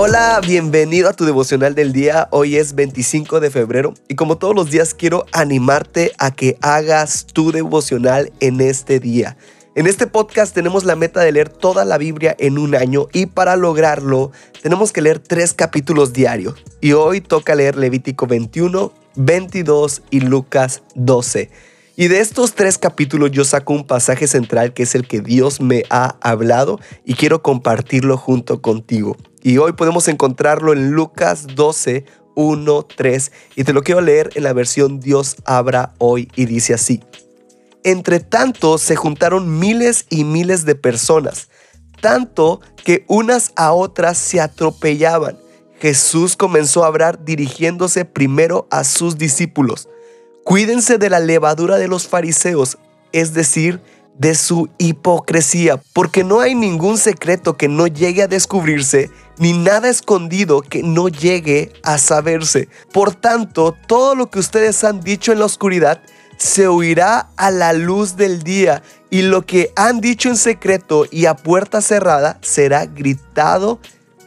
Hola, bienvenido a tu devocional del día. Hoy es 25 de febrero y como todos los días quiero animarte a que hagas tu devocional en este día. En este podcast tenemos la meta de leer toda la Biblia en un año y para lograrlo tenemos que leer tres capítulos diarios. Y hoy toca leer Levítico 21, 22 y Lucas 12. Y de estos tres capítulos yo saco un pasaje central que es el que Dios me ha hablado y quiero compartirlo junto contigo. Y hoy podemos encontrarlo en Lucas 12, 1, 3 y te lo quiero leer en la versión Dios abra hoy y dice así. Entre tanto se juntaron miles y miles de personas, tanto que unas a otras se atropellaban. Jesús comenzó a hablar dirigiéndose primero a sus discípulos. Cuídense de la levadura de los fariseos, es decir, de su hipocresía, porque no hay ningún secreto que no llegue a descubrirse, ni nada escondido que no llegue a saberse. Por tanto, todo lo que ustedes han dicho en la oscuridad se oirá a la luz del día, y lo que han dicho en secreto y a puerta cerrada será gritado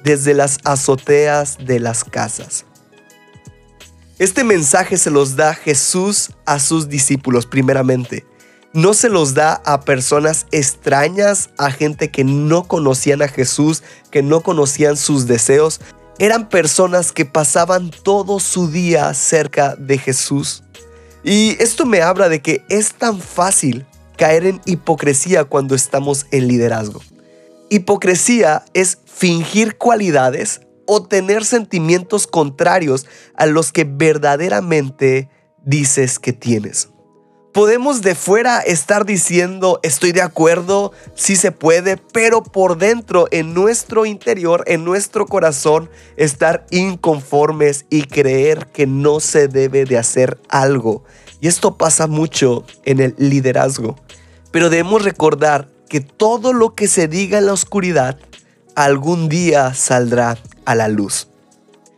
desde las azoteas de las casas. Este mensaje se los da Jesús a sus discípulos primeramente. No se los da a personas extrañas, a gente que no conocían a Jesús, que no conocían sus deseos. Eran personas que pasaban todo su día cerca de Jesús. Y esto me habla de que es tan fácil caer en hipocresía cuando estamos en liderazgo. Hipocresía es fingir cualidades o tener sentimientos contrarios a los que verdaderamente dices que tienes. Podemos de fuera estar diciendo estoy de acuerdo, sí se puede, pero por dentro, en nuestro interior, en nuestro corazón, estar inconformes y creer que no se debe de hacer algo. Y esto pasa mucho en el liderazgo. Pero debemos recordar que todo lo que se diga en la oscuridad algún día saldrá a la luz.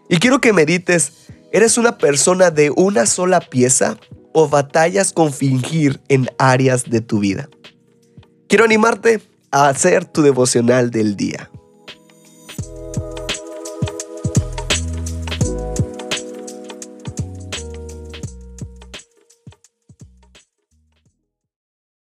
Y quiero que medites, ¿eres una persona de una sola pieza o batallas con fingir en áreas de tu vida? Quiero animarte a hacer tu devocional del día.